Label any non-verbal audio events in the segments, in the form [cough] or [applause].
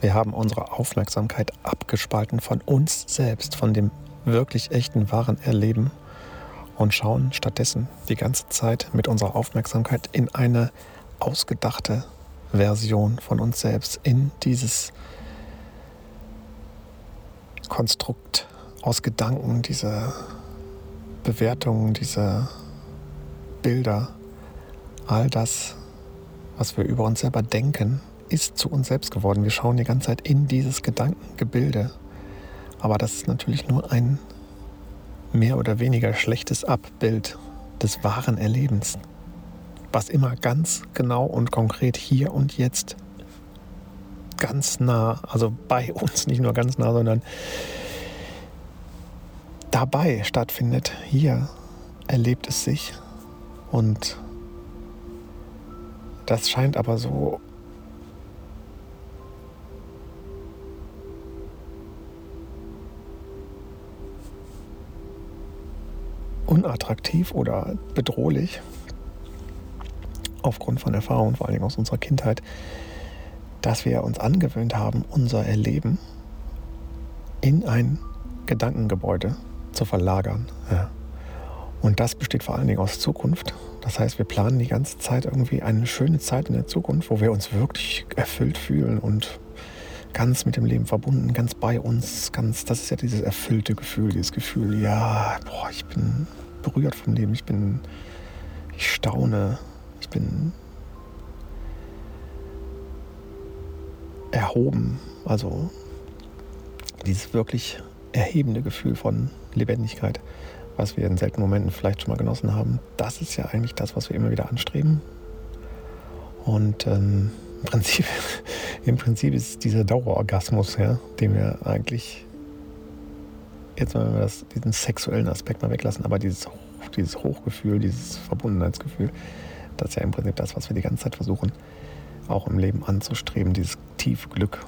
Wir haben unsere Aufmerksamkeit abgespalten von uns selbst, von dem wirklich echten, wahren Erleben und schauen stattdessen die ganze Zeit mit unserer Aufmerksamkeit in eine ausgedachte Version von uns selbst, in dieses Konstrukt aus Gedanken, diese Bewertungen, diese Bilder, all das, was wir über uns selber denken, ist zu uns selbst geworden. Wir schauen die ganze Zeit in dieses Gedankengebilde. Aber das ist natürlich nur ein mehr oder weniger schlechtes Abbild des wahren Erlebens, was immer ganz genau und konkret hier und jetzt ganz nah, also bei [laughs] uns, nicht nur ganz nah, sondern dabei stattfindet. Hier erlebt es sich und das scheint aber so unattraktiv oder bedrohlich aufgrund von Erfahrungen, vor allem aus unserer Kindheit, dass wir uns angewöhnt haben, unser Erleben in ein Gedankengebäude zu verlagern. Ja. Und das besteht vor allen Dingen aus Zukunft. Das heißt, wir planen die ganze Zeit irgendwie eine schöne Zeit in der Zukunft, wo wir uns wirklich erfüllt fühlen und ganz mit dem Leben verbunden, ganz bei uns, ganz, das ist ja dieses erfüllte Gefühl, dieses Gefühl, ja, boah, ich bin berührt vom Leben, ich bin, ich staune, ich bin erhoben, also dieses wirklich erhebende Gefühl von Lebendigkeit, was wir in seltenen Momenten vielleicht schon mal genossen haben, das ist ja eigentlich das, was wir immer wieder anstreben. Und ähm, im Prinzip, im Prinzip ist dieser Dauerorgasmus, ja, den wir eigentlich, jetzt wenn wir das, diesen sexuellen Aspekt mal weglassen, aber dieses, dieses Hochgefühl, dieses Verbundenheitsgefühl, das ist ja im Prinzip das, was wir die ganze Zeit versuchen, auch im Leben anzustreben, dieses tiefe Glück.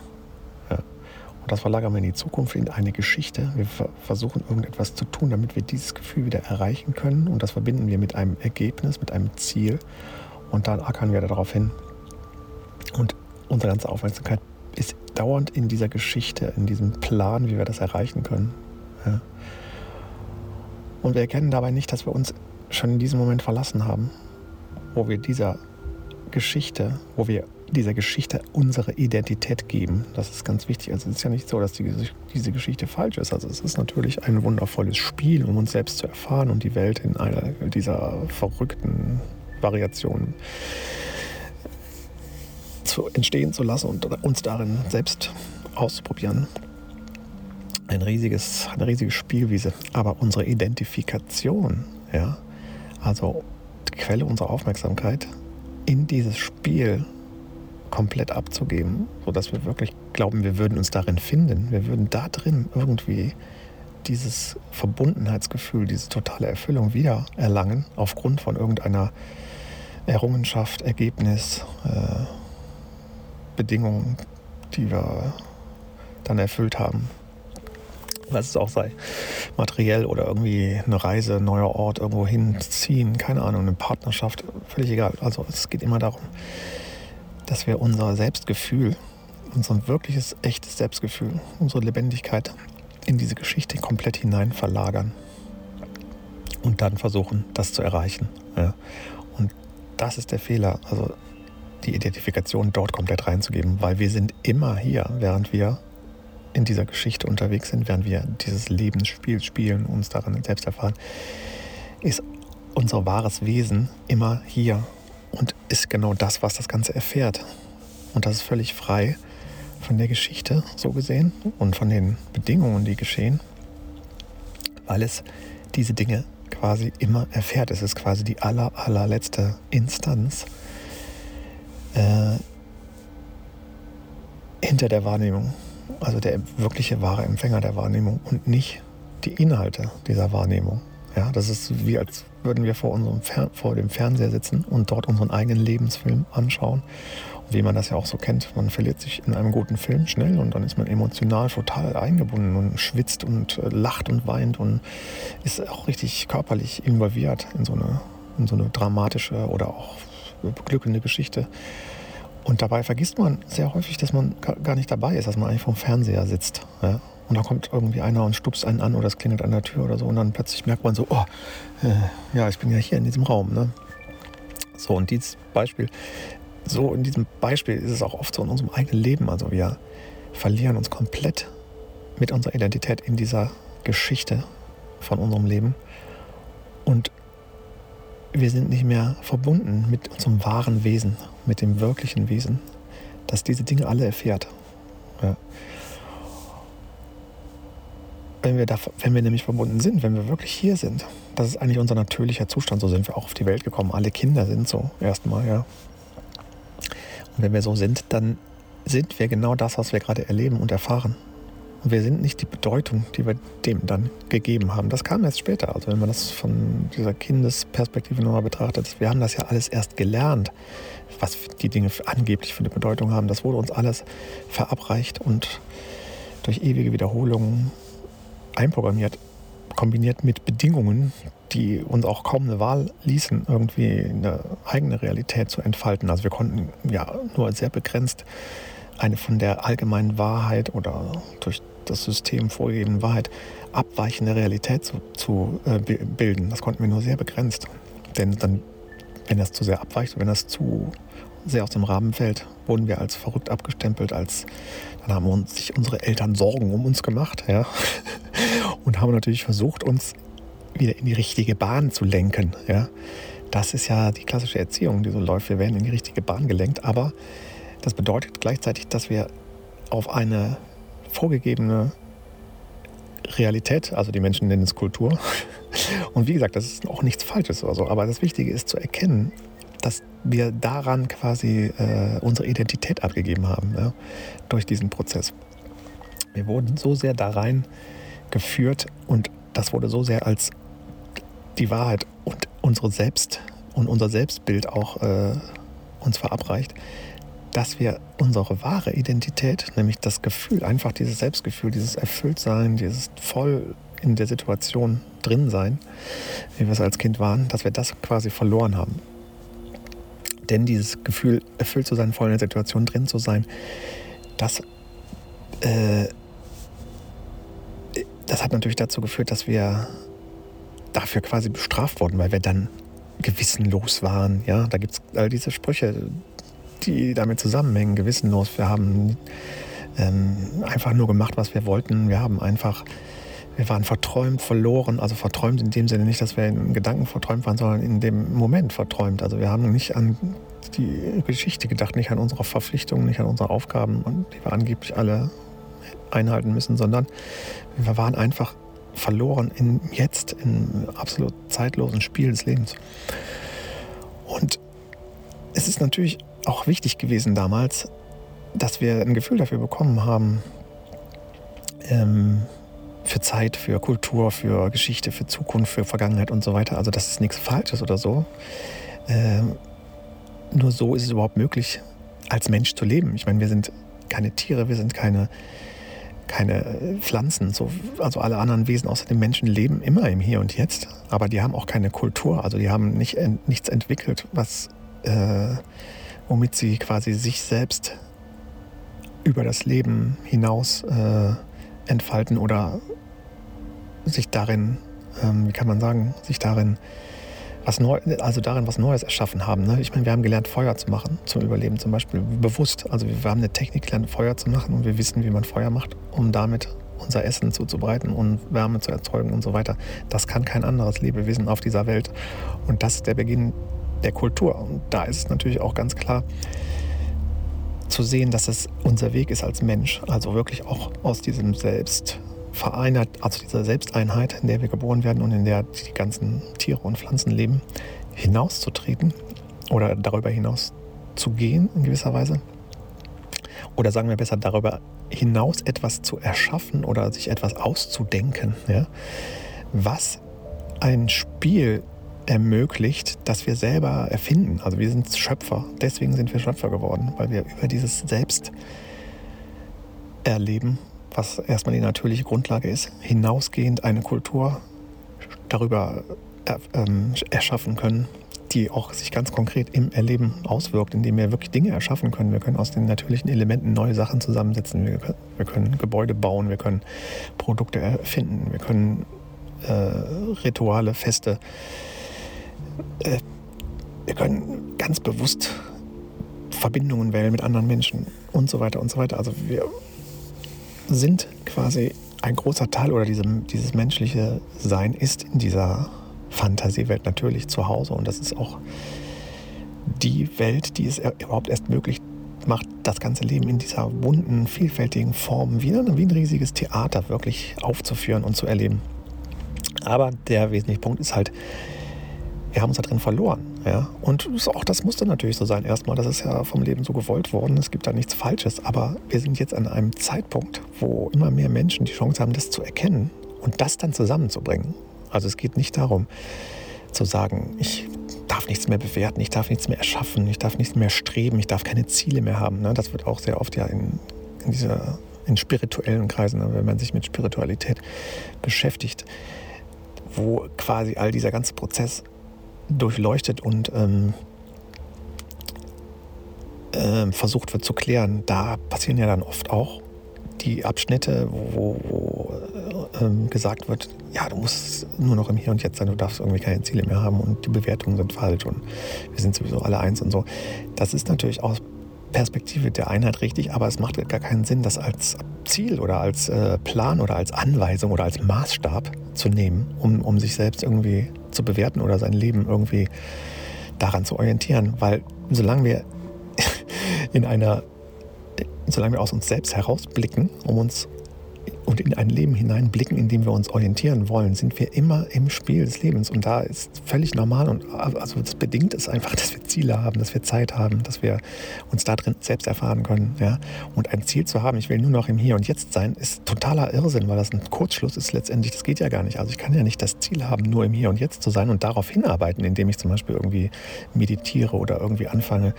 Ja. Und das verlagern wir in die Zukunft, in eine Geschichte. Wir versuchen irgendetwas zu tun, damit wir dieses Gefühl wieder erreichen können. Und das verbinden wir mit einem Ergebnis, mit einem Ziel. Und dann ackern wir darauf hin, und unsere ganze Aufmerksamkeit ist dauernd in dieser Geschichte, in diesem Plan, wie wir das erreichen können. Ja. Und wir erkennen dabei nicht, dass wir uns schon in diesem Moment verlassen haben, wo wir dieser Geschichte, wo wir dieser Geschichte unsere Identität geben. Das ist ganz wichtig. Also es ist ja nicht so, dass die, diese Geschichte falsch ist. Also es ist natürlich ein wundervolles Spiel, um uns selbst zu erfahren und die Welt in einer dieser verrückten Variationen zu entstehen zu lassen und uns darin selbst auszuprobieren. Ein riesiges, eine riesige Spielwiese. Aber unsere Identifikation, ja, also die Quelle unserer Aufmerksamkeit, in dieses Spiel komplett abzugeben, sodass wir wirklich glauben, wir würden uns darin finden. Wir würden da drin irgendwie dieses Verbundenheitsgefühl, diese totale Erfüllung wieder erlangen, aufgrund von irgendeiner Errungenschaft, Ergebnis, äh, Bedingungen, die wir dann erfüllt haben. Was es auch sei. Materiell oder irgendwie eine Reise, neuer Ort, irgendwo hinziehen, keine Ahnung, eine Partnerschaft, völlig egal. Also es geht immer darum, dass wir unser Selbstgefühl, unser wirkliches, echtes Selbstgefühl, unsere Lebendigkeit in diese Geschichte komplett hinein verlagern und dann versuchen, das zu erreichen. Ja. Und das ist der Fehler. Also die Identifikation dort komplett reinzugeben, weil wir sind immer hier, während wir in dieser Geschichte unterwegs sind, während wir dieses Lebensspiel spielen, uns daran selbst erfahren, ist unser wahres Wesen immer hier und ist genau das, was das Ganze erfährt. Und das ist völlig frei von der Geschichte, so gesehen, und von den Bedingungen, die geschehen, weil es diese Dinge quasi immer erfährt. Es ist quasi die aller, allerletzte Instanz äh, hinter der Wahrnehmung, also der wirkliche wahre Empfänger der Wahrnehmung und nicht die Inhalte dieser Wahrnehmung. Ja, das ist wie als würden wir vor, unserem Fer vor dem Fernseher sitzen und dort unseren eigenen Lebensfilm anschauen. Und wie man das ja auch so kennt, man verliert sich in einem guten Film schnell und dann ist man emotional total eingebunden und schwitzt und äh, lacht und weint und ist auch richtig körperlich involviert in so eine, in so eine dramatische oder auch beglückende Geschichte. Und dabei vergisst man sehr häufig, dass man gar nicht dabei ist, dass man eigentlich vorm Fernseher sitzt. Ja? Und da kommt irgendwie einer und stupst einen an oder es klingelt an der Tür oder so. Und dann plötzlich merkt man so, oh, äh, ja, ich bin ja hier in diesem Raum. Ne? So, und dieses Beispiel, so in diesem Beispiel ist es auch oft so in unserem eigenen Leben. Also wir verlieren uns komplett mit unserer Identität in dieser Geschichte von unserem Leben. Und wir sind nicht mehr verbunden mit unserem wahren Wesen, mit dem wirklichen Wesen, das diese Dinge alle erfährt. Ja. Wenn, wir da, wenn wir nämlich verbunden sind, wenn wir wirklich hier sind, das ist eigentlich unser natürlicher Zustand, so sind wir auch auf die Welt gekommen. Alle Kinder sind so erstmal, ja. Und wenn wir so sind, dann sind wir genau das, was wir gerade erleben und erfahren. Und wir sind nicht die Bedeutung, die wir dem dann gegeben haben. Das kam erst später. Also wenn man das von dieser Kindesperspektive nochmal betrachtet, wir haben das ja alles erst gelernt, was die Dinge angeblich für eine Bedeutung haben. Das wurde uns alles verabreicht und durch ewige Wiederholungen einprogrammiert, kombiniert mit Bedingungen, die uns auch kaum eine Wahl ließen, irgendwie eine eigene Realität zu entfalten. Also wir konnten ja nur sehr begrenzt eine von der allgemeinen Wahrheit oder durch das System vorgegebene Wahrheit abweichende Realität zu, zu äh, bilden. Das konnten wir nur sehr begrenzt. Denn dann, wenn das zu sehr abweicht, wenn das zu sehr aus dem Rahmen fällt, wurden wir als verrückt abgestempelt, als dann haben uns, sich unsere Eltern Sorgen um uns gemacht, ja, [laughs] und haben natürlich versucht, uns wieder in die richtige Bahn zu lenken, ja. Das ist ja die klassische Erziehung, die so läuft. Wir werden in die richtige Bahn gelenkt, aber das bedeutet gleichzeitig, dass wir auf eine vorgegebene Realität, also die Menschen nennen es Kultur. Und wie gesagt, das ist auch nichts Falsches oder so, aber das Wichtige ist zu erkennen, dass wir daran quasi äh, unsere Identität abgegeben haben, ja, durch diesen Prozess. Wir wurden so sehr da rein geführt und das wurde so sehr als die Wahrheit und unsere Selbst und unser Selbstbild auch äh, uns verabreicht, dass wir unsere wahre Identität, nämlich das Gefühl, einfach dieses Selbstgefühl, dieses Erfülltsein, dieses voll in der Situation drin sein, wie wir es als Kind waren, dass wir das quasi verloren haben. Denn dieses Gefühl, erfüllt zu sein, voll in der Situation drin zu sein, das, äh, das hat natürlich dazu geführt, dass wir dafür quasi bestraft wurden, weil wir dann gewissenlos waren. Ja, da gibt es all diese Sprüche, die damit zusammenhängen, gewissenlos. Wir haben ähm, einfach nur gemacht, was wir wollten. Wir haben einfach, wir waren verträumt, verloren. Also verträumt in dem Sinne nicht, dass wir in Gedanken verträumt waren, sondern in dem Moment verträumt. Also wir haben nicht an die Geschichte gedacht, nicht an unsere Verpflichtungen, nicht an unsere Aufgaben, die wir angeblich alle einhalten müssen, sondern wir waren einfach verloren im Jetzt, im absolut zeitlosen Spiel des Lebens. Und es ist natürlich auch wichtig gewesen damals, dass wir ein Gefühl dafür bekommen haben, ähm, für Zeit, für Kultur, für Geschichte, für Zukunft, für Vergangenheit und so weiter. Also das ist nichts Falsches oder so. Ähm, nur so ist es überhaupt möglich, als Mensch zu leben. Ich meine, wir sind keine Tiere, wir sind keine, keine Pflanzen. So, also alle anderen Wesen außer dem Menschen leben immer im Hier und Jetzt. Aber die haben auch keine Kultur. Also die haben nicht, nichts entwickelt, was... Äh, womit sie quasi sich selbst über das Leben hinaus äh, entfalten oder sich darin, ähm, wie kann man sagen, sich darin was neu, also darin was Neues erschaffen haben. Ne? Ich meine, wir haben gelernt, Feuer zu machen zum Überleben zum Beispiel, bewusst. Also wir haben eine Technik gelernt, Feuer zu machen und wir wissen, wie man Feuer macht, um damit unser Essen zuzubereiten und Wärme zu erzeugen und so weiter. Das kann kein anderes Lebewesen auf dieser Welt. Und das ist der Beginn der Kultur. Und da ist es natürlich auch ganz klar zu sehen, dass es unser Weg ist als Mensch, also wirklich auch aus diesem Selbst vereinert, also dieser Selbsteinheit, in der wir geboren werden und in der die ganzen Tiere und Pflanzen leben, hinauszutreten oder darüber hinaus zu gehen in gewisser Weise. Oder sagen wir besser, darüber hinaus etwas zu erschaffen oder sich etwas auszudenken, ja? was ein Spiel ermöglicht, dass wir selber erfinden. Also wir sind Schöpfer. Deswegen sind wir Schöpfer geworden, weil wir über dieses Selbst erleben, was erstmal die natürliche Grundlage ist, hinausgehend eine Kultur darüber er, ähm, erschaffen können, die auch sich ganz konkret im Erleben auswirkt, indem wir wirklich Dinge erschaffen können. Wir können aus den natürlichen Elementen neue Sachen zusammensetzen. Wir, wir können Gebäude bauen, wir können Produkte erfinden, wir können äh, Rituale, Feste. Äh, wir können ganz bewusst Verbindungen wählen mit anderen Menschen und so weiter und so weiter. Also wir sind quasi ein großer Teil oder diesem, dieses menschliche Sein ist in dieser Fantasiewelt natürlich zu Hause und das ist auch die Welt, die es überhaupt erst möglich macht, das ganze Leben in dieser bunten, vielfältigen Form wie ein, wie ein riesiges Theater wirklich aufzuführen und zu erleben. Aber der wesentliche Punkt ist halt, wir haben uns da drin verloren. Ja? Und auch das musste natürlich so sein. Erstmal, das ist ja vom Leben so gewollt worden. Es gibt da nichts Falsches. Aber wir sind jetzt an einem Zeitpunkt, wo immer mehr Menschen die Chance haben, das zu erkennen und das dann zusammenzubringen. Also es geht nicht darum zu sagen, ich darf nichts mehr bewerten, ich darf nichts mehr erschaffen, ich darf nichts mehr streben, ich darf keine Ziele mehr haben. Ne? Das wird auch sehr oft ja in, in dieser in spirituellen Kreisen, ne? wenn man sich mit Spiritualität beschäftigt, wo quasi all dieser ganze Prozess durchleuchtet und ähm, äh, versucht wird zu klären, da passieren ja dann oft auch die Abschnitte, wo, wo äh, gesagt wird, ja, du musst nur noch im Hier und Jetzt sein, du darfst irgendwie keine Ziele mehr haben und die Bewertungen sind falsch und wir sind sowieso alle eins und so. Das ist natürlich aus Perspektive der Einheit richtig, aber es macht gar keinen Sinn, das als Ziel oder als äh, Plan oder als Anweisung oder als Maßstab zu nehmen, um, um sich selbst irgendwie zu bewerten oder sein Leben irgendwie daran zu orientieren. Weil solange wir [laughs] in einer, solange wir aus uns selbst herausblicken, um uns und in ein Leben hineinblicken, in dem wir uns orientieren wollen, sind wir immer im Spiel des Lebens. Und da ist völlig normal und also das bedingt es einfach, [laughs] dass wir Ziele haben, dass wir Zeit haben, dass wir uns da drin selbst erfahren können. Ja? Und ein Ziel zu haben, ich will nur noch im Hier und Jetzt sein, ist totaler Irrsinn, weil das ein Kurzschluss ist letztendlich. Das geht ja gar nicht. Also ich kann ja nicht das Ziel haben, nur im Hier und Jetzt zu sein und darauf hinarbeiten, indem ich zum Beispiel irgendwie meditiere oder irgendwie anfange,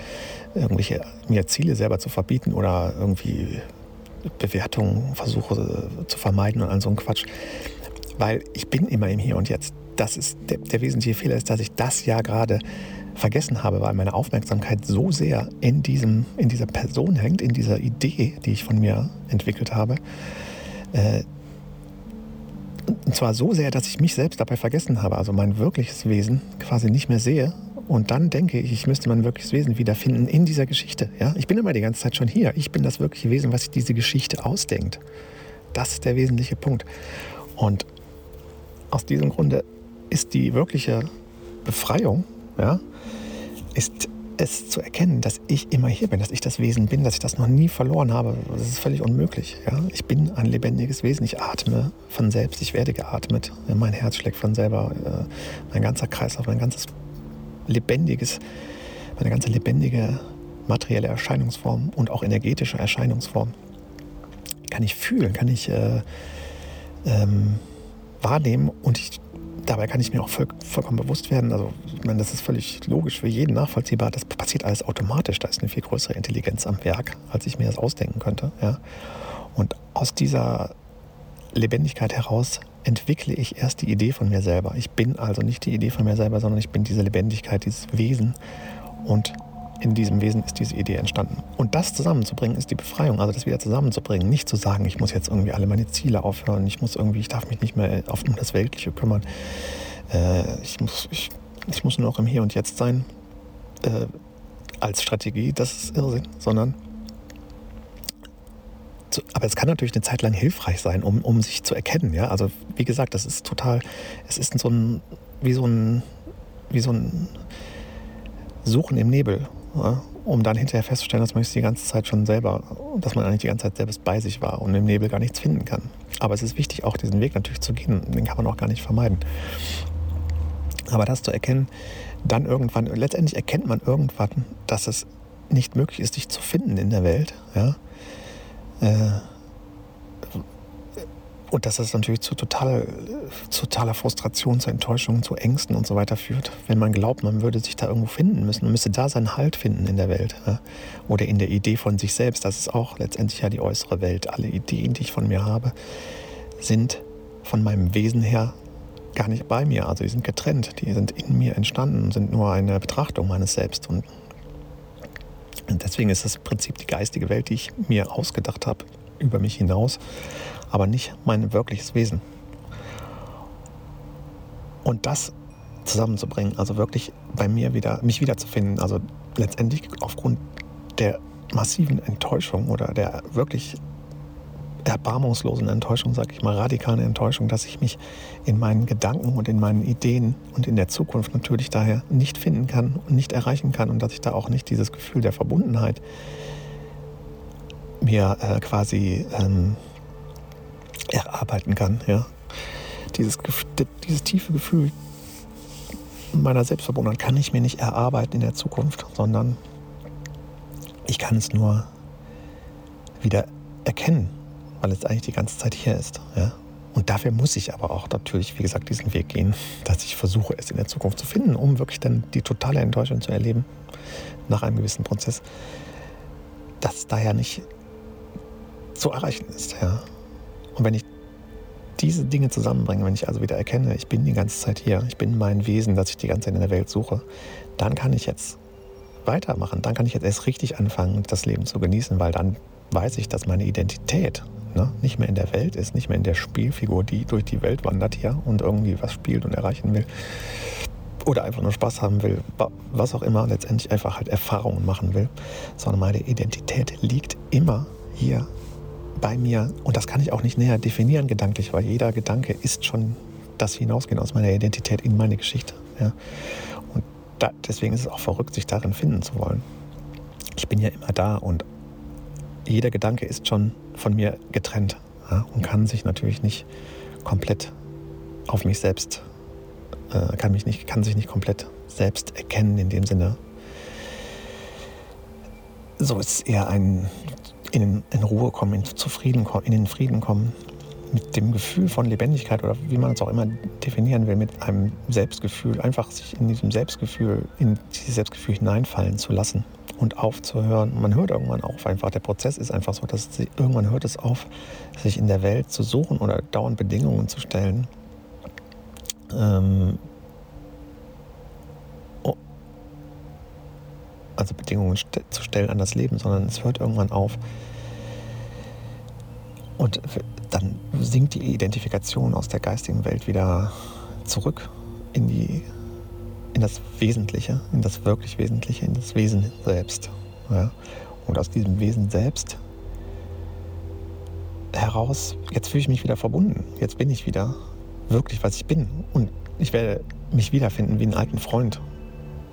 irgendwelche mir Ziele selber zu verbieten oder irgendwie Bewertungen versuche äh, zu vermeiden und all so ein Quatsch. Weil ich bin immer im Hier und Jetzt. Das ist der, der wesentliche Fehler ist, dass ich das ja gerade vergessen habe, weil meine Aufmerksamkeit so sehr in, diesem, in dieser Person hängt, in dieser Idee, die ich von mir entwickelt habe. Äh, und zwar so sehr, dass ich mich selbst dabei vergessen habe, also mein wirkliches Wesen quasi nicht mehr sehe und dann denke ich, ich müsste mein wirkliches Wesen wiederfinden in dieser Geschichte. Ja? Ich bin immer die ganze Zeit schon hier. Ich bin das wirkliche Wesen, was sich diese Geschichte ausdenkt. Das ist der wesentliche Punkt. Und aus diesem Grunde ist die wirkliche Befreiung, ja, ist es zu erkennen, dass ich immer hier bin, dass ich das Wesen bin, dass ich das noch nie verloren habe. Das ist völlig unmöglich. Ja? Ich bin ein lebendiges Wesen. Ich atme von selbst. Ich werde geatmet. Mein Herz schlägt von selber. Äh, mein ganzer Kreislauf, mein ganzes lebendiges, eine ganze lebendige materielle Erscheinungsform und auch energetische Erscheinungsform kann ich fühlen, kann ich äh, ähm, wahrnehmen und ich, dabei kann ich mir auch voll, vollkommen bewusst werden, also ich meine, das ist völlig logisch für jeden nachvollziehbar, das passiert alles automatisch, da ist eine viel größere Intelligenz am Werk, als ich mir das ausdenken könnte. Ja? Und aus dieser Lebendigkeit heraus entwickle ich erst die Idee von mir selber. Ich bin also nicht die Idee von mir selber, sondern ich bin diese Lebendigkeit, dieses Wesen. Und in diesem Wesen ist diese Idee entstanden. Und das zusammenzubringen, ist die Befreiung. Also das wieder zusammenzubringen. Nicht zu sagen, ich muss jetzt irgendwie alle meine Ziele aufhören, ich muss irgendwie, ich darf mich nicht mehr auf, um das Weltliche kümmern. Äh, ich, muss, ich, ich muss nur noch im Hier und Jetzt sein. Äh, als Strategie, das ist Irrsinn, sondern aber es kann natürlich eine Zeit lang hilfreich sein, um, um sich zu erkennen. Ja? Also wie gesagt, das ist total, es ist so ein, wie so ein, wie so ein Suchen im Nebel, ja? um dann hinterher festzustellen, dass man sich die ganze Zeit schon selber, dass man eigentlich die ganze Zeit selbst bei sich war und im Nebel gar nichts finden kann. Aber es ist wichtig, auch diesen Weg natürlich zu gehen. Den kann man auch gar nicht vermeiden. Aber das zu erkennen, dann irgendwann, letztendlich erkennt man irgendwann, dass es nicht möglich ist, dich zu finden in der Welt. Ja? Äh, und dass das natürlich zu total, totaler Frustration, zu Enttäuschungen, zu Ängsten und so weiter führt. Wenn man glaubt, man würde sich da irgendwo finden müssen, man müsste da seinen Halt finden in der Welt. Ja? Oder in der Idee von sich selbst. Das ist auch letztendlich ja die äußere Welt. Alle Ideen, die ich von mir habe, sind von meinem Wesen her gar nicht bei mir, also die sind getrennt, die sind in mir entstanden, sind nur eine Betrachtung meines Selbst. Und, und deswegen ist das im Prinzip die geistige Welt, die ich mir ausgedacht habe, über mich hinaus, aber nicht mein wirkliches Wesen. Und das zusammenzubringen, also wirklich bei mir wieder, mich wiederzufinden, also letztendlich aufgrund der massiven Enttäuschung oder der wirklich erbarmungslosen Enttäuschung, sage ich mal, radikale Enttäuschung, dass ich mich in meinen Gedanken und in meinen Ideen und in der Zukunft natürlich daher nicht finden kann und nicht erreichen kann und dass ich da auch nicht dieses Gefühl der Verbundenheit mir äh, quasi ähm, erarbeiten kann. Ja? Dieses, dieses tiefe Gefühl meiner Selbstverbundenheit kann ich mir nicht erarbeiten in der Zukunft, sondern ich kann es nur wieder erkennen weil es eigentlich die ganze Zeit hier ist. Ja? Und dafür muss ich aber auch natürlich, wie gesagt, diesen Weg gehen, dass ich versuche, es in der Zukunft zu finden, um wirklich dann die totale Enttäuschung zu erleben nach einem gewissen Prozess, dass da ja nicht zu erreichen ist. Ja? Und wenn ich diese Dinge zusammenbringe, wenn ich also wieder erkenne, ich bin die ganze Zeit hier, ich bin mein Wesen, das ich die ganze Zeit in der Welt suche, dann kann ich jetzt weitermachen. Dann kann ich jetzt erst richtig anfangen, das Leben zu genießen, weil dann weiß ich, dass meine Identität ne, nicht mehr in der Welt ist, nicht mehr in der Spielfigur, die durch die Welt wandert hier und irgendwie was spielt und erreichen will. Oder einfach nur Spaß haben will, was auch immer, letztendlich einfach halt Erfahrungen machen will, sondern meine Identität liegt immer hier bei mir und das kann ich auch nicht näher definieren gedanklich, weil jeder Gedanke ist schon das Hinausgehen aus meiner Identität in meine Geschichte. Ja. Und da, deswegen ist es auch verrückt, sich darin finden zu wollen. Ich bin ja immer da und jeder Gedanke ist schon von mir getrennt ja, und kann sich natürlich nicht komplett auf mich selbst, äh, kann, mich nicht, kann sich nicht komplett selbst erkennen in dem Sinne. So ist es eher ein in, in Ruhe kommen, in, zufrieden, in den Frieden kommen, mit dem Gefühl von Lebendigkeit oder wie man es auch immer definieren will, mit einem Selbstgefühl, einfach sich in diesem Selbstgefühl, in dieses Selbstgefühl hineinfallen zu lassen und aufzuhören. Man hört irgendwann auf einfach. Der Prozess ist einfach so, dass sie, irgendwann hört es auf, sich in der Welt zu suchen oder dauernd Bedingungen zu stellen. Ähm, also Bedingungen st zu stellen an das Leben, sondern es hört irgendwann auf. Und dann sinkt die Identifikation aus der geistigen Welt wieder zurück in die in das Wesentliche, in das wirklich Wesentliche, in das Wesen selbst. Ja? Und aus diesem Wesen selbst heraus, jetzt fühle ich mich wieder verbunden. Jetzt bin ich wieder wirklich, was ich bin. Und ich werde mich wiederfinden wie einen alten Freund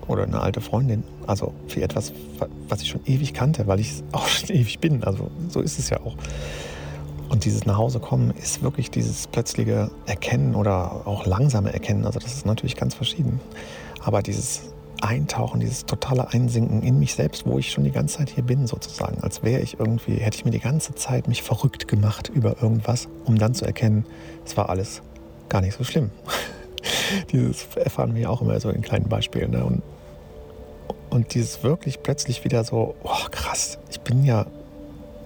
oder eine alte Freundin. Also für etwas, was ich schon ewig kannte, weil ich auch [laughs] schon ewig bin. Also so ist es ja auch. Und dieses Nachhausekommen ist wirklich dieses plötzliche Erkennen oder auch langsame Erkennen. Also das ist natürlich ganz verschieden. Aber dieses Eintauchen, dieses totale Einsinken in mich selbst, wo ich schon die ganze Zeit hier bin, sozusagen, als wäre ich irgendwie, hätte ich mir die ganze Zeit mich verrückt gemacht über irgendwas, um dann zu erkennen, es war alles gar nicht so schlimm. [laughs] dieses erfahren wir auch immer so in kleinen Beispielen. Ne? Und, und dieses wirklich plötzlich wieder so, oh krass, ich bin ja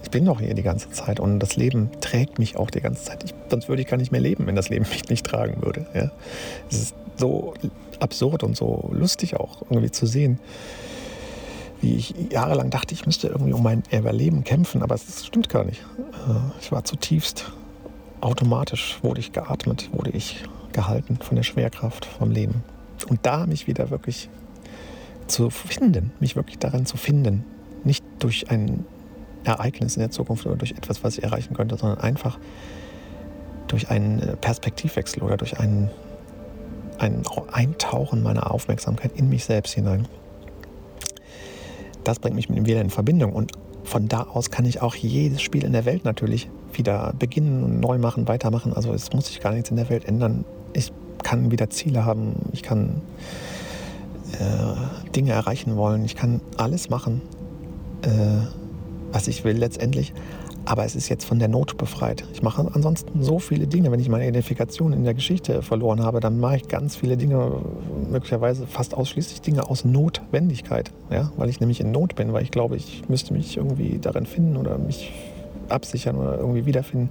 ich bin doch hier die ganze Zeit und das Leben trägt mich auch die ganze Zeit. Ich, sonst würde ich gar nicht mehr leben, wenn das Leben mich nicht tragen würde. Ja? Es ist so absurd und so lustig auch irgendwie zu sehen, wie ich jahrelang dachte, ich müsste irgendwie um mein Überleben kämpfen, aber es stimmt gar nicht. Äh, ich war zutiefst automatisch, wurde ich geatmet, wurde ich gehalten von der Schwerkraft vom Leben. Und da mich wieder wirklich zu finden, mich wirklich daran zu finden, nicht durch ein Ereignis in der Zukunft oder durch etwas, was ich erreichen könnte, sondern einfach durch einen äh, Perspektivwechsel oder durch einen, ein Eintauchen meiner Aufmerksamkeit in mich selbst hinein. Das bringt mich mit ihm wieder in Verbindung und von da aus kann ich auch jedes Spiel in der Welt natürlich wieder beginnen und neu machen, weitermachen. Also es muss sich gar nichts in der Welt ändern. Ich kann wieder Ziele haben, ich kann äh, Dinge erreichen wollen, ich kann alles machen. Äh, was ich will letztendlich. Aber es ist jetzt von der Not befreit. Ich mache ansonsten so viele Dinge. Wenn ich meine Identifikation in der Geschichte verloren habe, dann mache ich ganz viele Dinge, möglicherweise fast ausschließlich Dinge aus Notwendigkeit. Ja? Weil ich nämlich in Not bin, weil ich glaube, ich müsste mich irgendwie darin finden oder mich absichern oder irgendwie wiederfinden.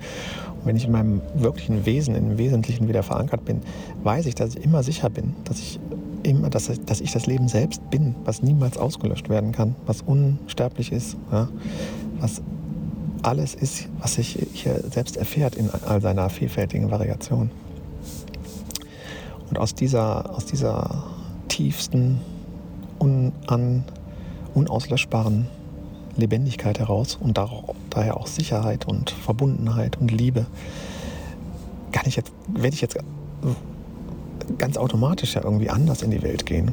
Und wenn ich in meinem wirklichen Wesen, im Wesentlichen wieder verankert bin, weiß ich, dass ich immer sicher bin, dass ich immer, dass, dass ich das Leben selbst bin, was niemals ausgelöscht werden kann, was unsterblich ist, ja, was alles ist, was sich hier selbst erfährt in all seiner vielfältigen Variation. Und aus dieser, aus dieser tiefsten, unan, unauslöschbaren Lebendigkeit heraus und daher auch Sicherheit und Verbundenheit und Liebe, kann ich jetzt, werde ich jetzt ganz automatisch ja irgendwie anders in die Welt gehen,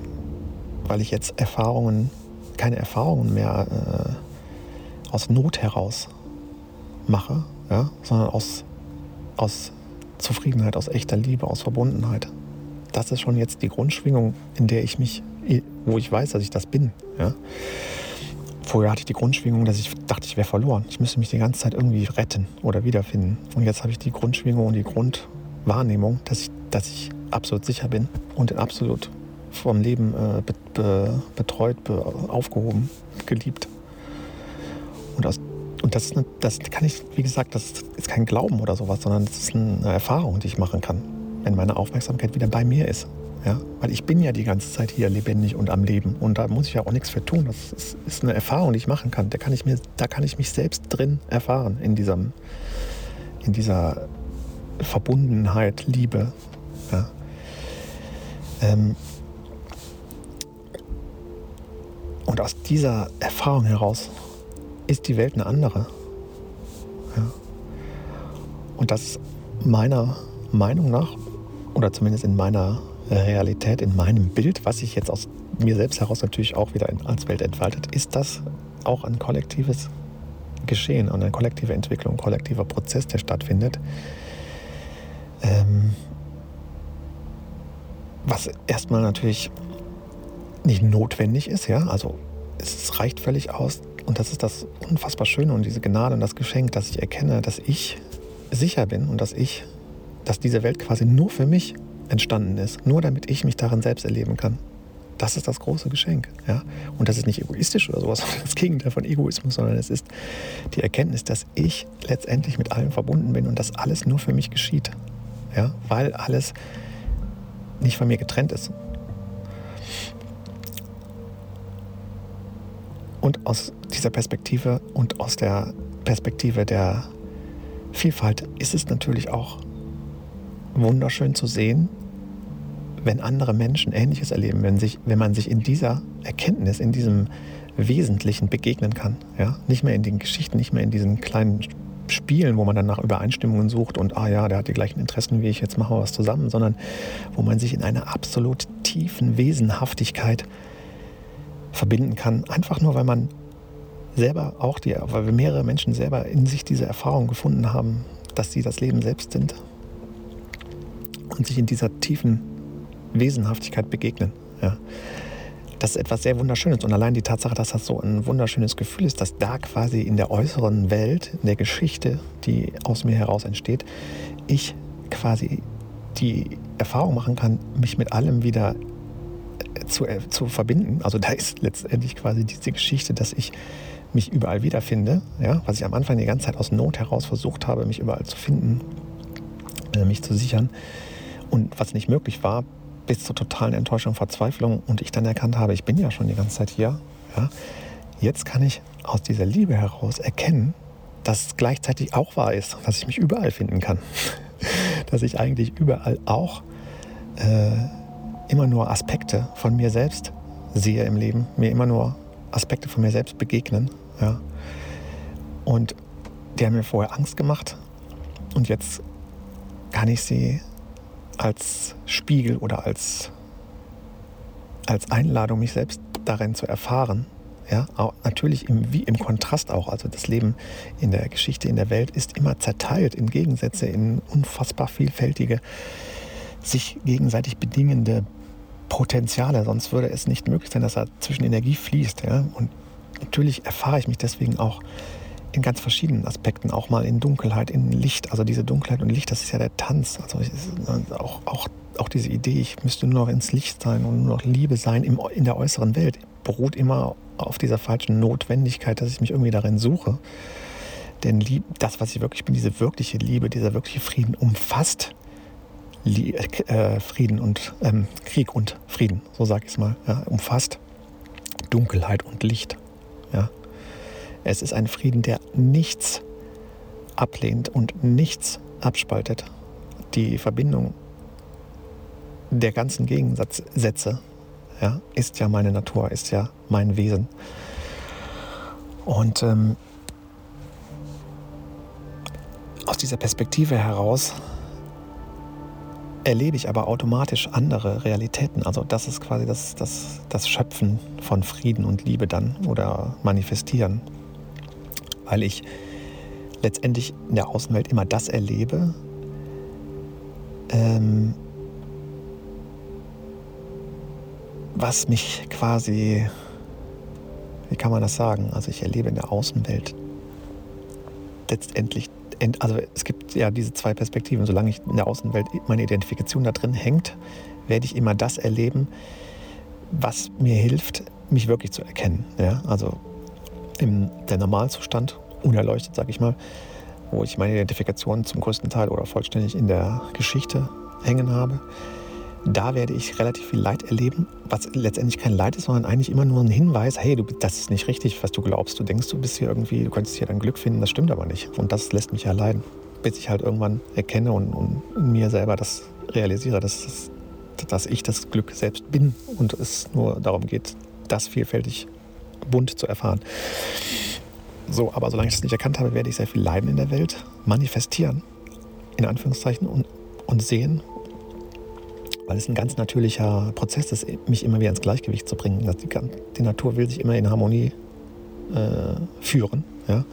weil ich jetzt Erfahrungen, keine Erfahrungen mehr äh, aus Not heraus mache, ja, sondern aus, aus Zufriedenheit, aus echter Liebe, aus Verbundenheit. Das ist schon jetzt die Grundschwingung, in der ich mich, wo ich weiß, dass ich das bin. Ja. Vorher hatte ich die Grundschwingung, dass ich dachte, ich wäre verloren. Ich müsste mich die ganze Zeit irgendwie retten oder wiederfinden. Und jetzt habe ich die Grundschwingung und die Grundwahrnehmung, dass ich, dass ich absolut sicher bin und absolut vom Leben äh, be, be, betreut, be, aufgehoben, geliebt. Und, aus, und das, eine, das kann ich, wie gesagt, das ist kein Glauben oder sowas, sondern das ist eine Erfahrung, die ich machen kann, wenn meine Aufmerksamkeit wieder bei mir ist. Ja? Weil ich bin ja die ganze Zeit hier lebendig und am Leben und da muss ich ja auch nichts für tun. Das ist, ist eine Erfahrung, die ich machen kann. Da kann ich, mir, da kann ich mich selbst drin erfahren, in, diesem, in dieser Verbundenheit, Liebe. Ja? Ähm und aus dieser Erfahrung heraus ist die Welt eine andere. Ja. Und das ist meiner Meinung nach, oder zumindest in meiner Realität, in meinem Bild, was sich jetzt aus mir selbst heraus natürlich auch wieder als Welt entfaltet, ist das auch ein kollektives Geschehen und eine kollektive Entwicklung, ein kollektiver Prozess, der stattfindet. Ähm, was erstmal natürlich nicht notwendig ist, ja, also es reicht völlig aus und das ist das unfassbar Schöne und diese Gnade und das Geschenk, dass ich erkenne, dass ich sicher bin und dass ich, dass diese Welt quasi nur für mich entstanden ist, nur damit ich mich darin selbst erleben kann. Das ist das große Geschenk. Ja? Und das ist nicht egoistisch oder sowas, [laughs] das Gegenteil von Egoismus, sondern es ist die Erkenntnis, dass ich letztendlich mit allem verbunden bin und dass alles nur für mich geschieht. Ja? Weil alles nicht von mir getrennt ist. Und aus dieser Perspektive und aus der Perspektive der Vielfalt ist es natürlich auch wunderschön zu sehen, wenn andere Menschen Ähnliches erleben, wenn, sich, wenn man sich in dieser Erkenntnis, in diesem Wesentlichen begegnen kann. Ja? Nicht mehr in den Geschichten, nicht mehr in diesen kleinen Spielen, wo man dann nach Übereinstimmungen sucht und, ah ja, der hat die gleichen Interessen wie ich, jetzt machen wir was zusammen, sondern wo man sich in einer absolut tiefen Wesenhaftigkeit verbinden kann. Einfach nur, weil man selber auch die, weil mehrere Menschen selber in sich diese Erfahrung gefunden haben, dass sie das Leben selbst sind und sich in dieser tiefen Wesenhaftigkeit begegnen. Ja das ist etwas sehr Wunderschönes. Und allein die Tatsache, dass das so ein wunderschönes Gefühl ist, dass da quasi in der äußeren Welt, in der Geschichte, die aus mir heraus entsteht, ich quasi die Erfahrung machen kann, mich mit allem wieder äh, zu, äh, zu verbinden. Also da ist letztendlich quasi diese Geschichte, dass ich mich überall wiederfinde, ja, was ich am Anfang die ganze Zeit aus Not heraus versucht habe, mich überall zu finden, äh, mich zu sichern. Und was nicht möglich war, bis zur totalen Enttäuschung, Verzweiflung und ich dann erkannt habe, ich bin ja schon die ganze Zeit hier. Ja, jetzt kann ich aus dieser Liebe heraus erkennen, dass es gleichzeitig auch wahr ist, dass ich mich überall finden kann. [laughs] dass ich eigentlich überall auch äh, immer nur Aspekte von mir selbst sehe im Leben, mir immer nur Aspekte von mir selbst begegnen. Ja. Und die haben mir vorher Angst gemacht und jetzt kann ich sie als Spiegel oder als, als Einladung, mich selbst darin zu erfahren. Ja, natürlich im, wie im Kontrast auch. Also das Leben in der Geschichte, in der Welt ist immer zerteilt in Gegensätze, in unfassbar vielfältige, sich gegenseitig bedingende Potenziale. Sonst würde es nicht möglich sein, dass da zwischen Energie fließt. Ja? Und natürlich erfahre ich mich deswegen auch in ganz verschiedenen Aspekten, auch mal in Dunkelheit, in Licht. Also diese Dunkelheit und Licht, das ist ja der Tanz. Also auch, auch, auch diese Idee, ich müsste nur noch ins Licht sein und nur noch Liebe sein im, in der äußeren Welt, beruht immer auf dieser falschen Notwendigkeit, dass ich mich irgendwie darin suche. Denn Lieb, das, was ich wirklich bin, diese wirkliche Liebe, dieser wirkliche Frieden umfasst Lie äh, Frieden und ähm, Krieg und Frieden, so sage ich es mal, ja, umfasst Dunkelheit und Licht. Ja. Es ist ein Frieden, der nichts ablehnt und nichts abspaltet. Die Verbindung der ganzen Gegensätze ja, ist ja meine Natur, ist ja mein Wesen. Und ähm, aus dieser Perspektive heraus erlebe ich aber automatisch andere Realitäten. Also das ist quasi das, das, das Schöpfen von Frieden und Liebe dann oder manifestieren. Weil ich letztendlich in der Außenwelt immer das erlebe, ähm, was mich quasi, wie kann man das sagen? Also ich erlebe in der Außenwelt letztendlich, also es gibt ja diese zwei Perspektiven. Solange ich in der Außenwelt meine Identifikation da drin hängt, werde ich immer das erleben, was mir hilft, mich wirklich zu erkennen. Ja? Also im der Normalzustand, unerleuchtet, sage ich mal, wo ich meine Identifikation zum größten Teil oder vollständig in der Geschichte hängen habe, da werde ich relativ viel Leid erleben, was letztendlich kein Leid ist, sondern eigentlich immer nur ein Hinweis, hey, du, das ist nicht richtig, was du glaubst. Du denkst, du bist hier irgendwie, du könntest hier dein Glück finden, das stimmt aber nicht. Und das lässt mich ja leiden, bis ich halt irgendwann erkenne und, und mir selber das realisiere, dass, dass ich das Glück selbst bin und es nur darum geht, das vielfältig bunt zu erfahren. So, aber solange ich das nicht erkannt habe, werde ich sehr viel Leiden in der Welt manifestieren, in Anführungszeichen, und, und sehen weil es ein ganz natürlicher Prozess ist, mich immer wieder ins Gleichgewicht zu bringen. Die, die Natur will sich immer in Harmonie äh, führen. Ja?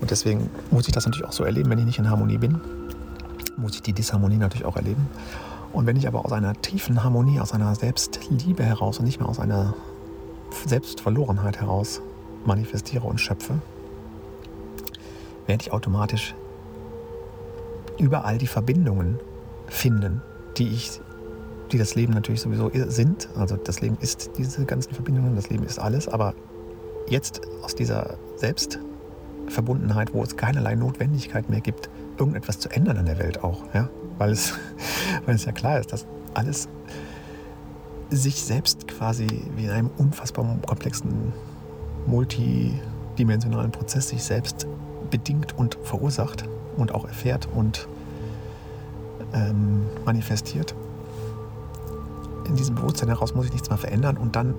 Und deswegen muss ich das natürlich auch so erleben, wenn ich nicht in Harmonie bin, muss ich die Disharmonie natürlich auch erleben. Und wenn ich aber aus einer tiefen Harmonie, aus einer Selbstliebe heraus und nicht mehr aus einer Selbstverlorenheit heraus manifestiere und schöpfe, werde ich automatisch überall die Verbindungen finden, die ich, die das Leben natürlich sowieso sind. Also das Leben ist diese ganzen Verbindungen, das Leben ist alles, aber jetzt aus dieser Selbstverbundenheit, wo es keinerlei Notwendigkeit mehr gibt, irgendetwas zu ändern an der Welt auch, ja? weil, es, [laughs] weil es ja klar ist, dass alles sich selbst quasi wie in einem unfassbar komplexen, multidimensionalen Prozess sich selbst bedingt und verursacht und auch erfährt und ähm, manifestiert. In diesem Bewusstsein heraus muss ich nichts mehr verändern und dann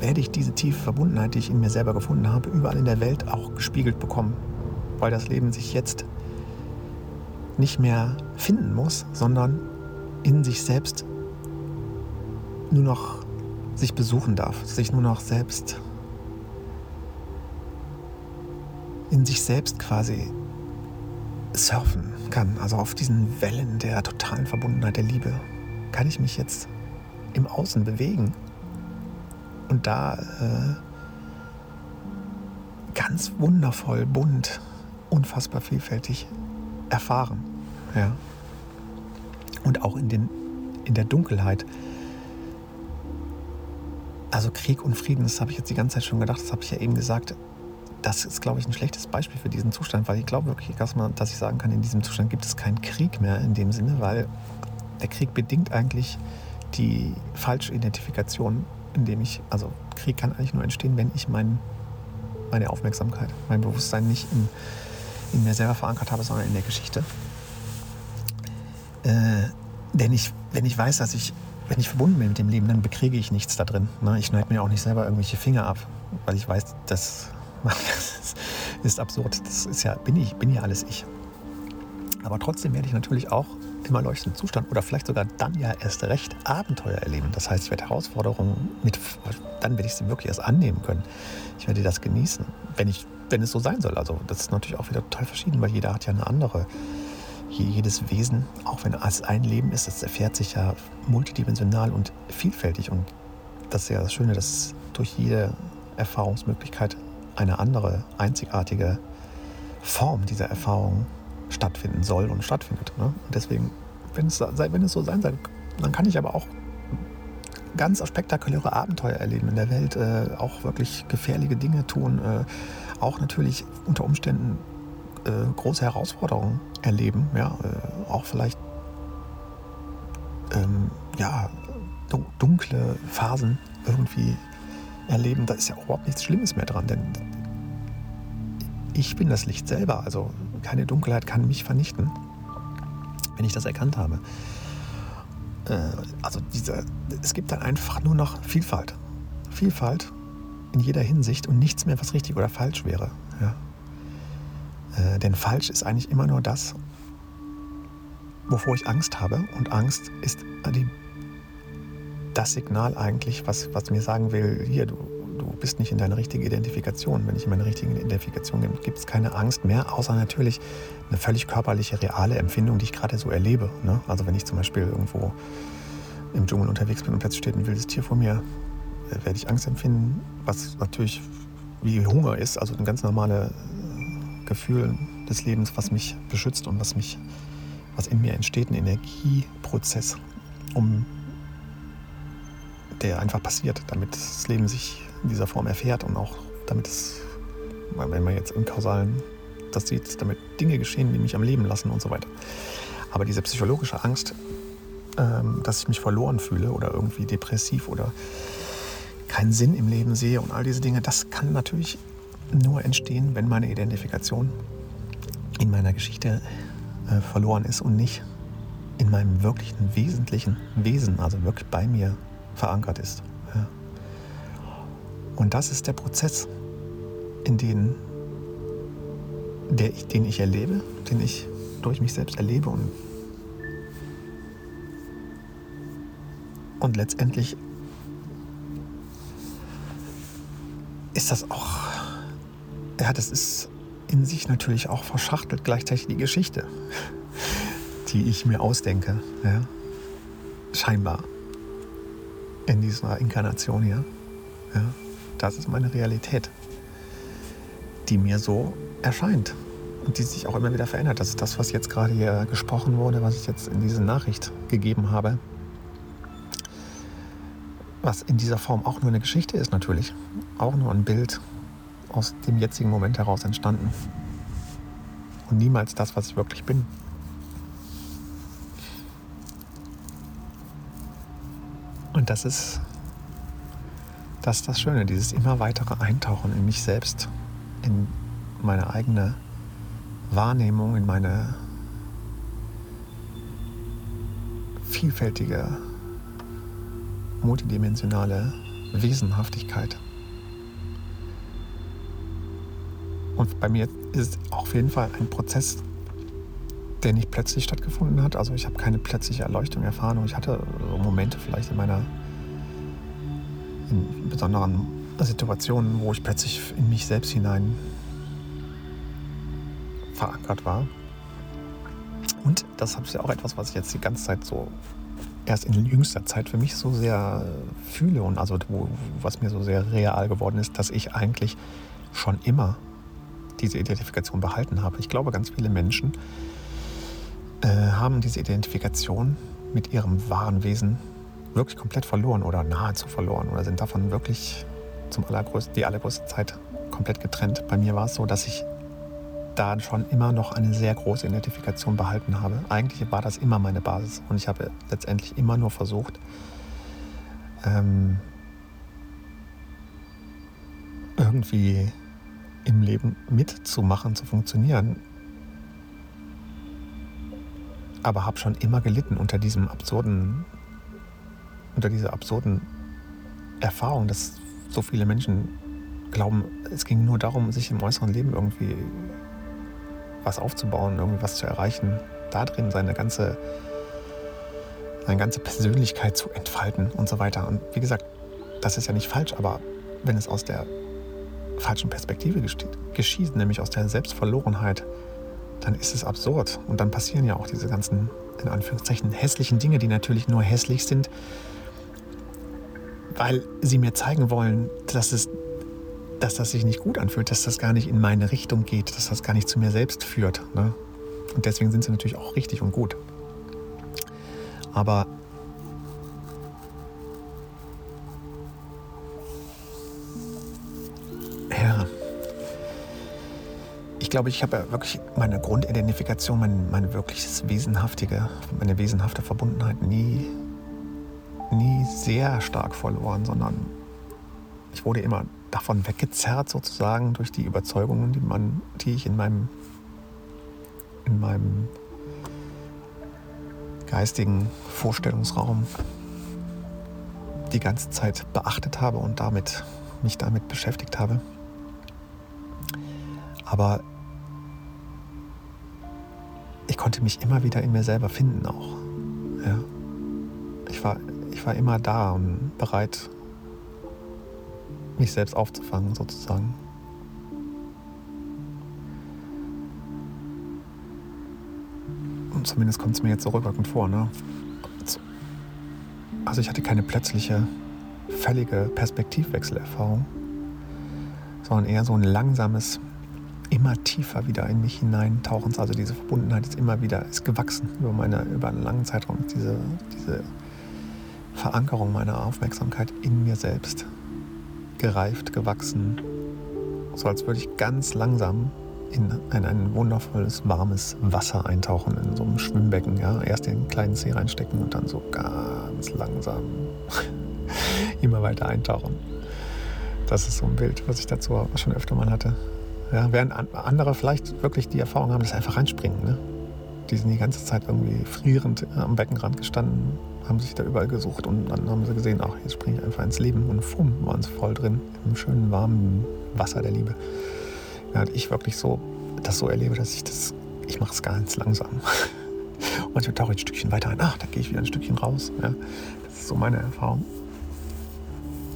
werde ich diese tiefe Verbundenheit, die ich in mir selber gefunden habe, überall in der Welt auch gespiegelt bekommen, weil das Leben sich jetzt nicht mehr finden muss, sondern in sich selbst nur noch sich besuchen darf, sich nur noch selbst in sich selbst quasi surfen kann, also auf diesen Wellen der totalen Verbundenheit der Liebe, kann ich mich jetzt im Außen bewegen und da äh, ganz wundervoll, bunt, unfassbar vielfältig erfahren. Ja. Und auch in, den, in der Dunkelheit. Also Krieg und Frieden, das habe ich jetzt die ganze Zeit schon gedacht, das habe ich ja eben gesagt, das ist, glaube ich, ein schlechtes Beispiel für diesen Zustand, weil ich glaube wirklich, dass, ich sagen kann, in diesem Zustand gibt es keinen Krieg mehr in dem Sinne, weil der Krieg bedingt eigentlich die falsche Identifikation, indem ich, also Krieg kann eigentlich nur entstehen, wenn ich mein, meine Aufmerksamkeit, mein Bewusstsein nicht in, in mir selber verankert habe, sondern in der Geschichte. Äh, denn ich, wenn ich weiß, dass ich, wenn ich verbunden bin mit dem Leben, dann bekriege ich nichts da drin. Ne? Ich schneide mir auch nicht selber irgendwelche Finger ab, weil ich weiß, dass das [laughs] ist absurd. Das ist ja, bin ich, bin ja alles ich. Aber trotzdem werde ich natürlich auch im erleuchteten Zustand oder vielleicht sogar dann ja erst recht Abenteuer erleben. Das heißt, ich werde Herausforderungen mit, dann werde ich sie wirklich erst annehmen können. Ich werde das genießen, wenn, ich, wenn es so sein soll. Also das ist natürlich auch wieder total verschieden, weil jeder hat ja eine andere. Jedes Wesen, auch wenn es ein Leben ist, das erfährt sich ja multidimensional und vielfältig. Und das ist ja das Schöne, dass durch jede Erfahrungsmöglichkeit eine andere, einzigartige Form dieser Erfahrung stattfinden soll und stattfindet. Ne? Und deswegen, wenn es, wenn es so sein soll, dann kann ich aber auch ganz spektakuläre Abenteuer erleben in der Welt, äh, auch wirklich gefährliche Dinge tun, äh, auch natürlich unter Umständen äh, große Herausforderungen erleben, ja, äh, auch vielleicht ähm, ja, dunkle Phasen irgendwie erleben, da ist ja auch überhaupt nichts Schlimmes mehr dran, denn ich bin das Licht selber, also keine Dunkelheit kann mich vernichten, wenn ich das erkannt habe. Äh, also diese, es gibt dann einfach nur noch Vielfalt. Vielfalt in jeder Hinsicht und nichts mehr, was richtig oder falsch wäre. Ja. Äh, denn falsch ist eigentlich immer nur das, wovor ich Angst habe. Und Angst ist die, das Signal eigentlich, was, was mir sagen will, hier, du, du bist nicht in deiner richtigen Identifikation. Wenn ich in meiner richtigen Identifikation bin, gibt es keine Angst mehr, außer natürlich eine völlig körperliche, reale Empfindung, die ich gerade so erlebe. Ne? Also wenn ich zum Beispiel irgendwo im Dschungel unterwegs bin und plötzlich steht ein wildes Tier vor mir, äh, werde ich Angst empfinden, was natürlich wie Hunger ist, also ein ganz normales äh, Gefühl des Lebens, was mich beschützt und was mich, was in mir entsteht, ein Energieprozess, um der einfach passiert, damit das Leben sich in dieser Form erfährt und auch damit es, wenn man jetzt im Kausalen das sieht, damit Dinge geschehen, die mich am Leben lassen und so weiter. Aber diese psychologische Angst, ähm, dass ich mich verloren fühle oder irgendwie depressiv oder keinen Sinn im Leben sehe und all diese Dinge, das kann natürlich nur entstehen, wenn meine Identifikation in meiner Geschichte äh, verloren ist und nicht in meinem wirklichen wesentlichen Wesen, also wirklich bei mir verankert ist. Ja. Und das ist der Prozess, in den, der ich, den ich erlebe, den ich durch mich selbst erlebe und, und letztendlich ist das auch, ja, das ist in sich natürlich auch verschachtelt gleichzeitig die Geschichte, die ich mir ausdenke, ja, scheinbar in dieser Inkarnation hier. Ja, das ist meine Realität, die mir so erscheint und die sich auch immer wieder verändert. Das ist das, was jetzt gerade hier gesprochen wurde, was ich jetzt in diese Nachricht gegeben habe. Was in dieser Form auch nur eine Geschichte ist natürlich. Auch nur ein Bild aus dem jetzigen Moment heraus entstanden. Und niemals das, was ich wirklich bin. Und das ist, das ist das Schöne, dieses immer weitere Eintauchen in mich selbst, in meine eigene Wahrnehmung, in meine vielfältige, multidimensionale Wesenhaftigkeit. Und bei mir ist es auf jeden Fall ein Prozess, der nicht plötzlich stattgefunden hat. Also ich habe keine plötzliche Erleuchtung erfahren und ich hatte so Momente vielleicht in meiner in besonderen Situationen, wo ich plötzlich in mich selbst hinein verankert war. Und das ist ja auch etwas, was ich jetzt die ganze Zeit so erst in jüngster Zeit für mich so sehr fühle und also wo, was mir so sehr real geworden ist, dass ich eigentlich schon immer diese Identifikation behalten habe. Ich glaube, ganz viele Menschen äh, haben diese Identifikation mit ihrem wahren Wesen wirklich komplett verloren oder nahezu verloren oder sind davon wirklich zum allergrößten, die allergrößte Zeit komplett getrennt. Bei mir war es so, dass ich da schon immer noch eine sehr große Identifikation behalten habe. Eigentlich war das immer meine Basis und ich habe letztendlich immer nur versucht, ähm, irgendwie im Leben mitzumachen, zu funktionieren aber habe schon immer gelitten unter diesem absurden, unter dieser absurden Erfahrung, dass so viele Menschen glauben, es ging nur darum, sich im äußeren Leben irgendwie was aufzubauen, irgendwas zu erreichen, da drin seine ganze, seine ganze Persönlichkeit zu entfalten und so weiter. Und wie gesagt, das ist ja nicht falsch, aber wenn es aus der falschen Perspektive geschieht, nämlich aus der Selbstverlorenheit, dann ist es absurd. Und dann passieren ja auch diese ganzen, in Anführungszeichen, hässlichen Dinge, die natürlich nur hässlich sind, weil sie mir zeigen wollen, dass, es, dass das sich nicht gut anfühlt, dass das gar nicht in meine Richtung geht, dass das gar nicht zu mir selbst führt. Ne? Und deswegen sind sie natürlich auch richtig und gut. Aber ich glaube, ich habe ja wirklich meine Grundidentifikation, mein, mein wirkliches Wesenhaftige, meine wesenhafte Verbundenheit nie, nie sehr stark verloren, sondern ich wurde immer davon weggezerrt sozusagen durch die Überzeugungen, die, man, die ich in meinem, in meinem geistigen Vorstellungsraum die ganze Zeit beachtet habe und damit, mich damit beschäftigt habe. Aber ich konnte mich immer wieder in mir selber finden auch. Ja. Ich, war, ich war immer da und bereit, mich selbst aufzufangen sozusagen. Und zumindest kommt es mir jetzt so rückwirkend vor. Ne? Also ich hatte keine plötzliche, völlige Perspektivwechselerfahrung, sondern eher so ein langsames, immer tiefer wieder in mich hineintauchen. Also diese Verbundenheit ist immer wieder ist gewachsen über, meine, über einen langen Zeitraum. Diese, diese Verankerung meiner Aufmerksamkeit in mir selbst gereift, gewachsen, so als würde ich ganz langsam in ein, ein wundervolles, warmes Wasser eintauchen, in so einem Schwimmbecken. Ja? Erst den kleinen Zeh reinstecken und dann so ganz langsam [laughs] immer weiter eintauchen. Das ist so ein Bild, was ich dazu schon öfter mal hatte. Ja, während andere vielleicht wirklich die Erfahrung haben, dass sie einfach reinspringen. Ne? Die sind die ganze Zeit irgendwie frierend am Beckenrand gestanden, haben sich da überall gesucht und dann haben sie gesehen, ach, jetzt springe ich einfach ins Leben und fumm, waren sie voll drin, im schönen, warmen Wasser der Liebe. Während ich wirklich so das so erlebe, dass ich das, ich mache es ganz langsam. [laughs] Und ich tauche ein Stückchen weiter ein, ach, da gehe ich wieder ein Stückchen raus. Ja, das ist so meine Erfahrung.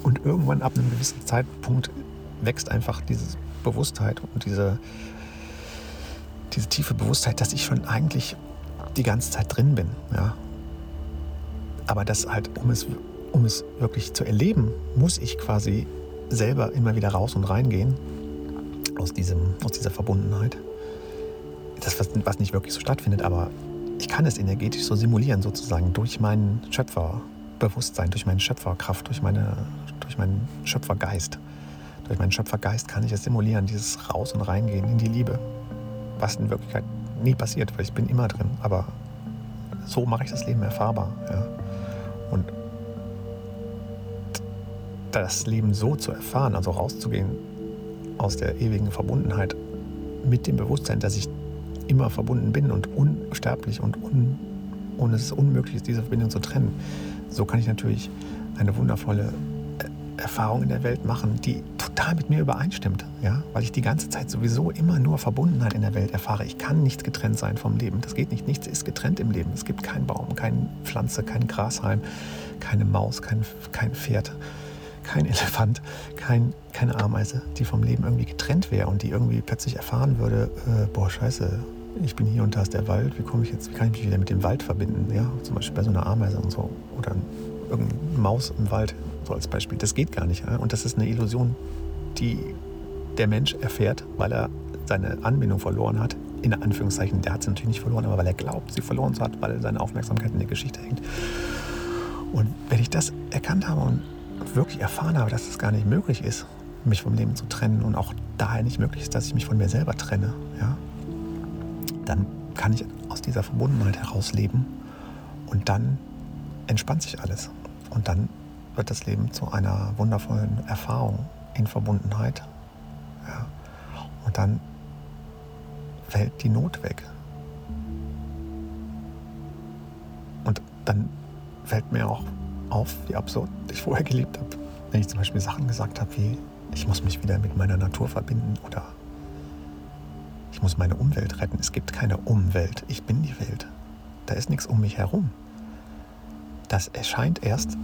Und irgendwann ab einem gewissen Zeitpunkt wächst einfach diese Bewusstheit und diese, diese tiefe Bewusstheit, dass ich schon eigentlich die ganze Zeit drin bin. Ja. Aber das halt, um es, um es wirklich zu erleben, muss ich quasi selber immer wieder raus und reingehen aus, diesem, aus dieser Verbundenheit. Das, was, was nicht wirklich so stattfindet, aber ich kann es energetisch so simulieren, sozusagen, durch mein Schöpferbewusstsein, durch meine Schöpferkraft, durch, meine, durch meinen Schöpfergeist. Durch meinen Schöpfergeist kann ich es simulieren, dieses Raus- und Reingehen in die Liebe. Was in Wirklichkeit nie passiert, weil ich bin immer drin. Aber so mache ich das Leben erfahrbar. Ja. Und das Leben so zu erfahren, also rauszugehen aus der ewigen Verbundenheit mit dem Bewusstsein, dass ich immer verbunden bin und unsterblich und, un, und es ist unmöglich diese Verbindung zu trennen. So kann ich natürlich eine wundervolle Erfahrung in der Welt machen, die total mit mir übereinstimmt, ja? weil ich die ganze Zeit sowieso immer nur Verbundenheit in der Welt erfahre. Ich kann nicht getrennt sein vom Leben. Das geht nicht. Nichts ist getrennt im Leben. Es gibt keinen Baum, keine Pflanze, kein Grashalm, keine Maus, kein, kein Pferd, kein Elefant, kein, keine Ameise, die vom Leben irgendwie getrennt wäre und die irgendwie plötzlich erfahren würde, äh, boah, scheiße, ich bin hier und da ist der Wald, wie komme ich jetzt, wie kann ich mich wieder mit dem Wald verbinden? Ja, zum Beispiel bei so einer Ameise und so. Oder irgendeine Maus im Wald, so als Beispiel. Das geht gar nicht. Und das ist eine Illusion, die der Mensch erfährt, weil er seine Anbindung verloren hat. In Anführungszeichen, der hat sie natürlich nicht verloren, aber weil er glaubt, sie verloren zu hat, weil seine Aufmerksamkeit in der Geschichte hängt. Und wenn ich das erkannt habe und wirklich erfahren habe, dass es gar nicht möglich ist, mich vom Leben zu trennen und auch daher nicht möglich ist, dass ich mich von mir selber trenne, ja, dann kann ich aus dieser Verbundenheit heraus leben und dann entspannt sich alles. Und dann wird das Leben zu einer wundervollen Erfahrung in Verbundenheit. Ja. Und dann fällt die Not weg. Und dann fällt mir auch auf, wie absurd ich vorher gelebt habe. Wenn ich zum Beispiel Sachen gesagt habe wie, ich muss mich wieder mit meiner Natur verbinden oder ich muss meine Umwelt retten. Es gibt keine Umwelt, ich bin die Welt. Da ist nichts um mich herum. Das erscheint erst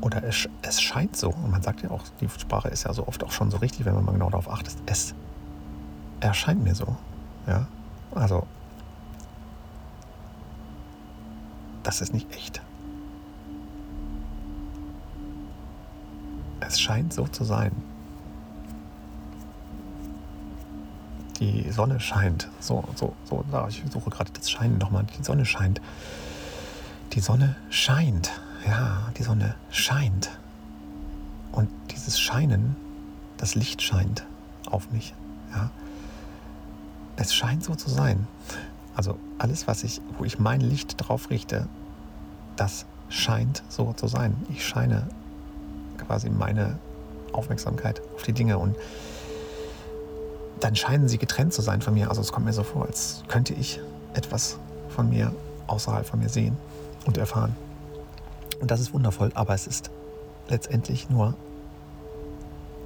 oder es, es scheint so, und man sagt ja auch, die Sprache ist ja so oft auch schon so richtig, wenn man mal genau darauf achtet, es erscheint mir so. Ja? Also, das ist nicht echt. Es scheint so zu sein. Die Sonne scheint. So, so, so, ich suche gerade das Scheinen nochmal. Die Sonne scheint. Die Sonne scheint. Ja, die Sonne scheint. Und dieses Scheinen, das Licht scheint auf mich. Ja. es scheint so zu sein. Also alles, was ich, wo ich mein Licht drauf richte, das scheint so zu sein. Ich scheine quasi meine Aufmerksamkeit auf die Dinge und dann scheinen sie getrennt zu sein von mir. Also es kommt mir so vor, als könnte ich etwas von mir außerhalb von mir sehen und erfahren. Und das ist wundervoll, aber es ist letztendlich nur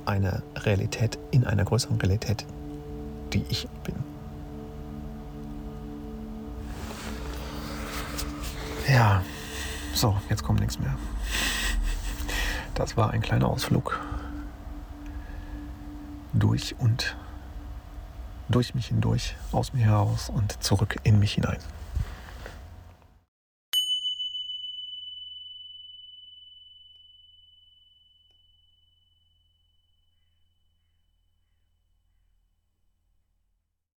eine Realität in einer größeren Realität, die ich bin. Ja, so, jetzt kommt nichts mehr. Das war ein kleiner Ausflug durch und durch mich hindurch, aus mir heraus und zurück in mich hinein.